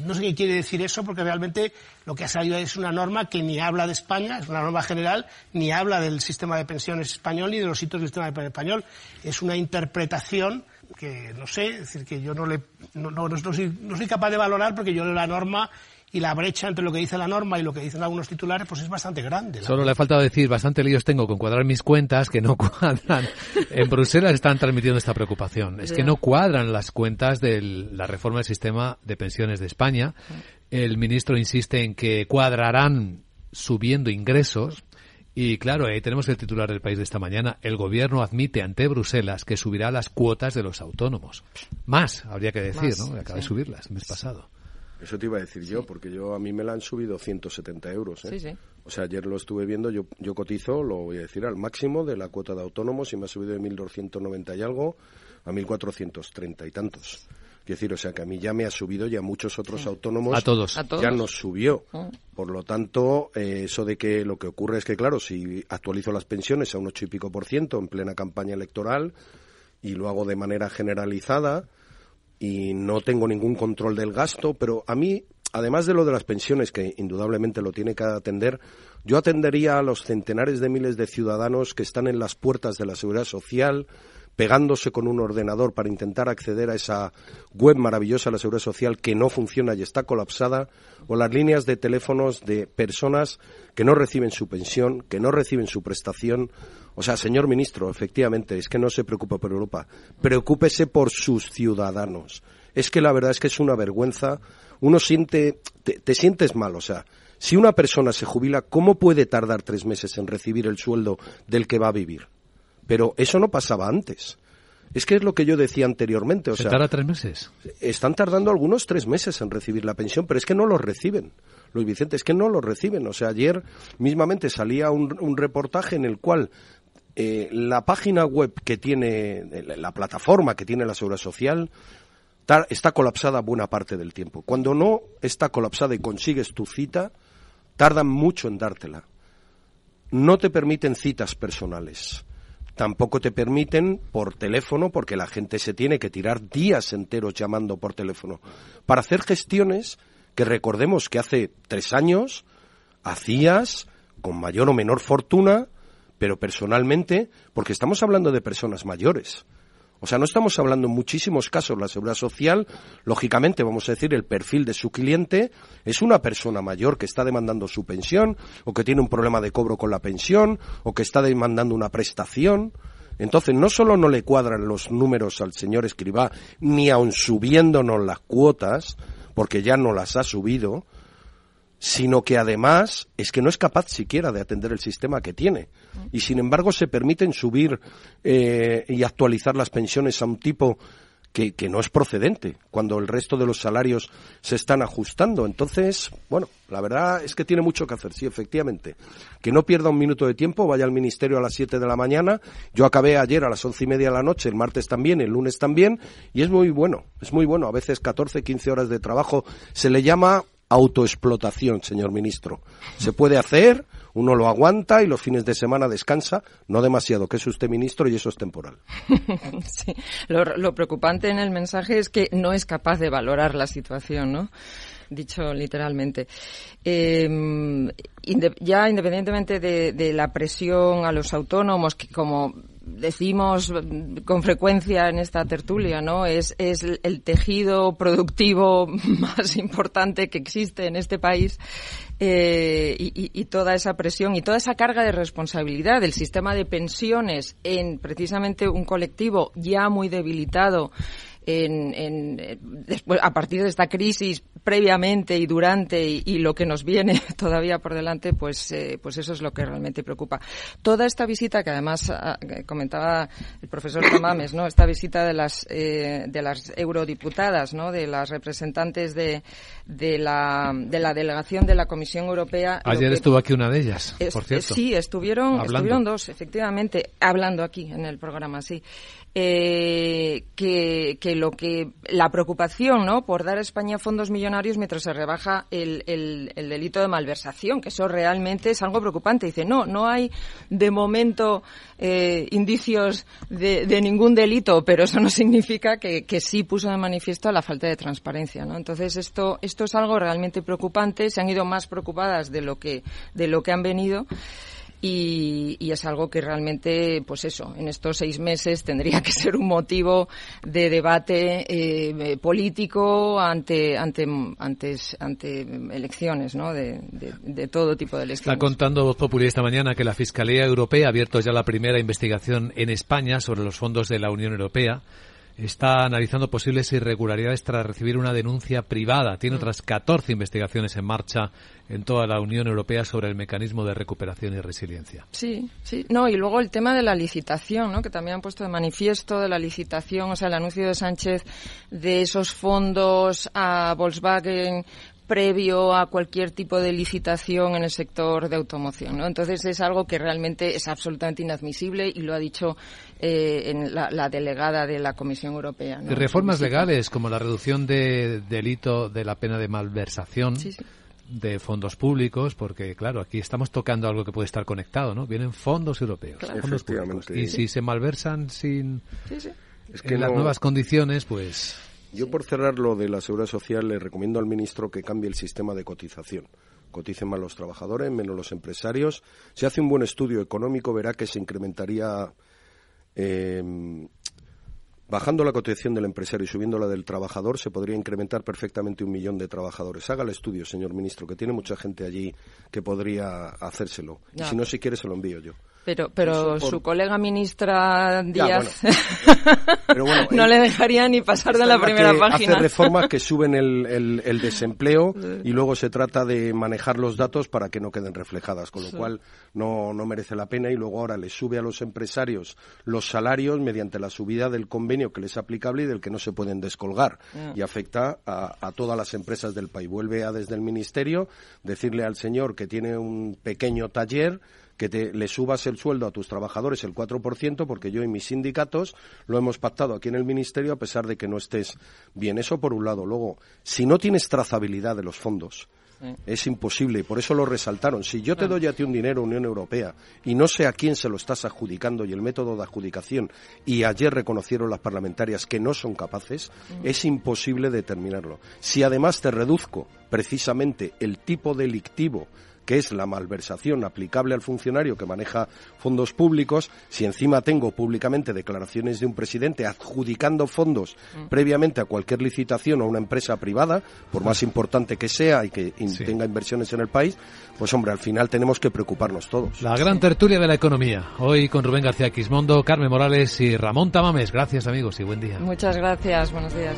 No sé qué quiere decir eso, porque realmente lo que ha salido es una norma que ni habla de España, es una norma general, ni habla del sistema de pensiones español ni de los hitos del sistema de pensiones español. Es una interpretación que no sé, es decir, que yo no, le, no, no, no, soy, no soy capaz de valorar porque yo leo la norma y la brecha entre lo que dice la norma y lo que dicen algunos titulares pues es bastante grande. Solo le ha faltado decir, bastante líos tengo con cuadrar mis cuentas que no cuadran. en Bruselas están transmitiendo esta preocupación. Es que no cuadran las cuentas de la reforma del sistema de pensiones de España. El ministro insiste en que cuadrarán subiendo ingresos. Y claro, ahí tenemos el titular del país de esta mañana. El gobierno admite ante Bruselas que subirá las cuotas de los autónomos. Más, habría que decir, ¿no? Acaba de subirlas el mes pasado. Eso te iba a decir yo, porque yo a mí me la han subido 170 euros. ¿eh? O sea, ayer lo estuve viendo, yo, yo cotizo, lo voy a decir, al máximo de la cuota de autónomos y me ha subido de 1.290 y algo a 1.430 y tantos. Quiero decir, o sea, que a mí ya me ha subido y a muchos otros autónomos a todos. ya nos subió. Ah. Por lo tanto, eh, eso de que lo que ocurre es que, claro, si actualizo las pensiones a un ocho y pico por ciento en plena campaña electoral y lo hago de manera generalizada, y no tengo ningún control del gasto, pero a mí, además de lo de las pensiones, que indudablemente lo tiene que atender, yo atendería a los centenares de miles de ciudadanos que están en las puertas de la seguridad social, pegándose con un ordenador para intentar acceder a esa web maravillosa de la Seguridad Social que no funciona y está colapsada, o las líneas de teléfonos de personas que no reciben su pensión, que no reciben su prestación. O sea, señor ministro, efectivamente, es que no se preocupa por Europa, preocúpese por sus ciudadanos. Es que la verdad es que es una vergüenza. Uno siente, te, te sientes mal, o sea, si una persona se jubila, ¿cómo puede tardar tres meses en recibir el sueldo del que va a vivir? Pero eso no pasaba antes. Es que es lo que yo decía anteriormente. O ¿Se sea, tarda tres meses? Están tardando algunos tres meses en recibir la pensión, pero es que no los reciben. Luis Vicente, es que no los reciben. O sea, ayer mismamente salía un, reportaje en el cual eh, la página web que tiene, la plataforma que tiene la Seguridad Social, está colapsada buena parte del tiempo. Cuando no está colapsada y consigues tu cita, tardan mucho en dártela. No te permiten citas personales tampoco te permiten por teléfono, porque la gente se tiene que tirar días enteros llamando por teléfono, para hacer gestiones que recordemos que hace tres años hacías con mayor o menor fortuna, pero personalmente, porque estamos hablando de personas mayores. O sea, no estamos hablando en muchísimos casos la seguridad social, lógicamente vamos a decir el perfil de su cliente es una persona mayor que está demandando su pensión o que tiene un problema de cobro con la pensión o que está demandando una prestación. Entonces, no solo no le cuadran los números al señor Escribá, ni aun subiéndonos las cuotas, porque ya no las ha subido, sino que además es que no es capaz siquiera de atender el sistema que tiene. Y sin embargo se permiten subir eh, y actualizar las pensiones a un tipo que, que, no es procedente, cuando el resto de los salarios se están ajustando. Entonces, bueno, la verdad es que tiene mucho que hacer, sí, efectivamente. Que no pierda un minuto de tiempo, vaya al ministerio a las 7 de la mañana. Yo acabé ayer a las once y media de la noche, el martes también, el lunes también, y es muy bueno, es muy bueno. A veces 14, 15 horas de trabajo. Se le llama autoexplotación, señor ministro. Se puede hacer, uno lo aguanta y los fines de semana descansa, no demasiado, que es usted ministro y eso es temporal. lo, preocupante en el mensaje es que no es capaz de valorar la situación, ¿no? dicho literalmente. Inde ya independientemente de, de, la presión a los autónomos, que como decimos con frecuencia en esta tertulia, ¿no? Es, es el tejido productivo más importante que existe en este país eh, y, y, toda esa presión y toda esa carga de responsabilidad del sistema de pensiones en precisamente un colectivo ya muy debilitado en, en, después, a partir de esta crisis, previamente y durante y, y lo que nos viene todavía por delante, pues, eh, pues eso es lo que realmente preocupa. Toda esta visita que además a, comentaba el profesor Tamames, ¿no? Esta visita de las eh, de las eurodiputadas, ¿no? De las representantes de, de la de la delegación de la Comisión Europea. Ayer que, estuvo aquí una de ellas, es, por cierto. Sí, estuvieron hablando. estuvieron dos, efectivamente, hablando aquí en el programa, sí. Eh, que, que lo que la preocupación no por dar a España fondos millonarios mientras se rebaja el, el, el, delito de malversación que eso realmente es algo preocupante. Dice no no hay de momento eh, indicios de, de, ningún delito pero eso no significa que, que, sí puso de manifiesto la falta de transparencia no entonces esto esto es algo realmente preocupante. Se han ido más preocupadas de lo que de lo que han venido y, es algo que realmente, pues eso, en estos seis meses tendría que ser un motivo de debate eh, político ante ante antes ante elecciones, ¿no? De, de, todo tipo de elecciones. Está contando Voz Populi esta mañana que la Fiscalía Europea ha abierto ya la primera investigación en España sobre los fondos de la Unión Europea está analizando posibles irregularidades tras recibir una denuncia privada. Tiene otras 14 investigaciones en marcha en toda la Unión Europea sobre el mecanismo de recuperación y resiliencia. Sí, sí. No, y luego el tema de la licitación, ¿no? que también han puesto de manifiesto de la licitación, o sea, el anuncio de Sánchez de esos fondos a Volkswagen previo a cualquier tipo de licitación en el sector de automoción. ¿no? Entonces es algo que realmente es absolutamente inadmisible y lo ha dicho eh, en la, la, delegada de la Comisión Europea. ¿no? Reformas legales como la reducción de delito de la pena de malversación. Sí, sí de fondos públicos, porque claro, aquí estamos tocando algo que puede estar conectado, ¿no? Vienen fondos europeos, claro. fondos públicos. Y si se malversan sin sí, sí. Es que en no... las nuevas condiciones, pues yo por cerrar lo de la seguridad social le recomiendo al ministro que cambie el sistema de cotización. Coticen más los trabajadores, menos los empresarios. Si hace un buen estudio económico verá que se incrementaría eh, Bajando la cotización del empresario y subiendo la del trabajador, se podría incrementar perfectamente un millón de trabajadores. Haga el estudio, señor ministro, que tiene mucha gente allí que podría hacérselo. Y si no, si quiere, se lo envío yo. Pero, pero por... su colega ministra Díaz ya, bueno. pero bueno, no le dejaría ni pasar de la primera página. Hace reformas que suben el, el, el, desempleo y luego se trata de manejar los datos para que no queden reflejadas, con lo sí. cual no, no merece la pena y luego ahora le sube a los empresarios los salarios mediante la subida del convenio que les es aplicable y del que no se pueden descolgar y afecta a, a todas las empresas del país. Vuelve a desde el ministerio decirle al señor que tiene un pequeño taller que te, le subas el sueldo a tus trabajadores el 4%, porque yo y mis sindicatos lo hemos pactado aquí en el Ministerio a pesar de que no estés bien. Eso por un lado. Luego, si no tienes trazabilidad de los fondos, Es imposible y por eso lo resaltaron. Si yo te doy a ti un dinero, Unión Europea, y no sé a quién se lo estás adjudicando y el método de adjudicación, y ayer reconocieron las parlamentarias que no son capaces, es imposible determinarlo. Si además te reduzco precisamente el tipo delictivo que es la malversación aplicable al funcionario que maneja fondos públicos, si encima tengo públicamente declaraciones de un presidente adjudicando fondos Mm. previamente a cualquier licitación o a una empresa privada, por más importante que sea y que in- tenga inversiones en el país, pues hombre, al final tenemos que preocuparnos todos. La gran tertulia de la economía. Hoy con Rubén García Quismondo, Carmen Morales y Ramón Tamames. Gracias amigos y buen día. Muchas gracias. Buenos días.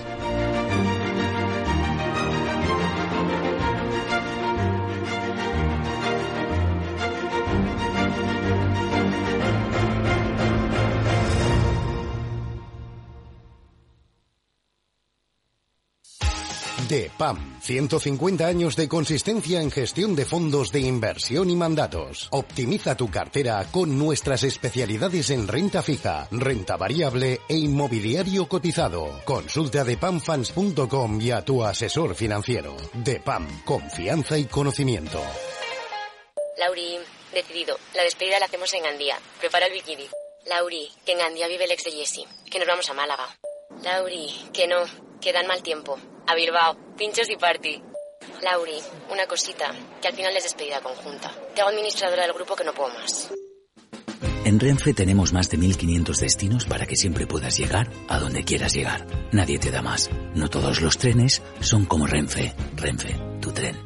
DEPAM, 150 años de consistencia en gestión de fondos de inversión y mandatos. Optimiza tu cartera con nuestras especialidades en renta fija, renta variable e inmobiliario cotizado. Consulta depamfans.com y a tu asesor financiero. DEPAM, confianza y conocimiento. Lauri, decidido. La despedida la hacemos en Gandía. Prepara el bikini. Lauri, que en Gandía vive el ex de Jessie. Que nos vamos a Málaga. Lauri, que no. Que dan mal tiempo. A Bilbao. Pinchos y party. Lauri, una cosita. Que al final es despedida conjunta. Te hago administradora del grupo que no puedo más. En Renfe tenemos más de 1500 destinos para que siempre puedas llegar a donde quieras llegar. Nadie te da más. No todos los trenes son como Renfe. Renfe, tu tren.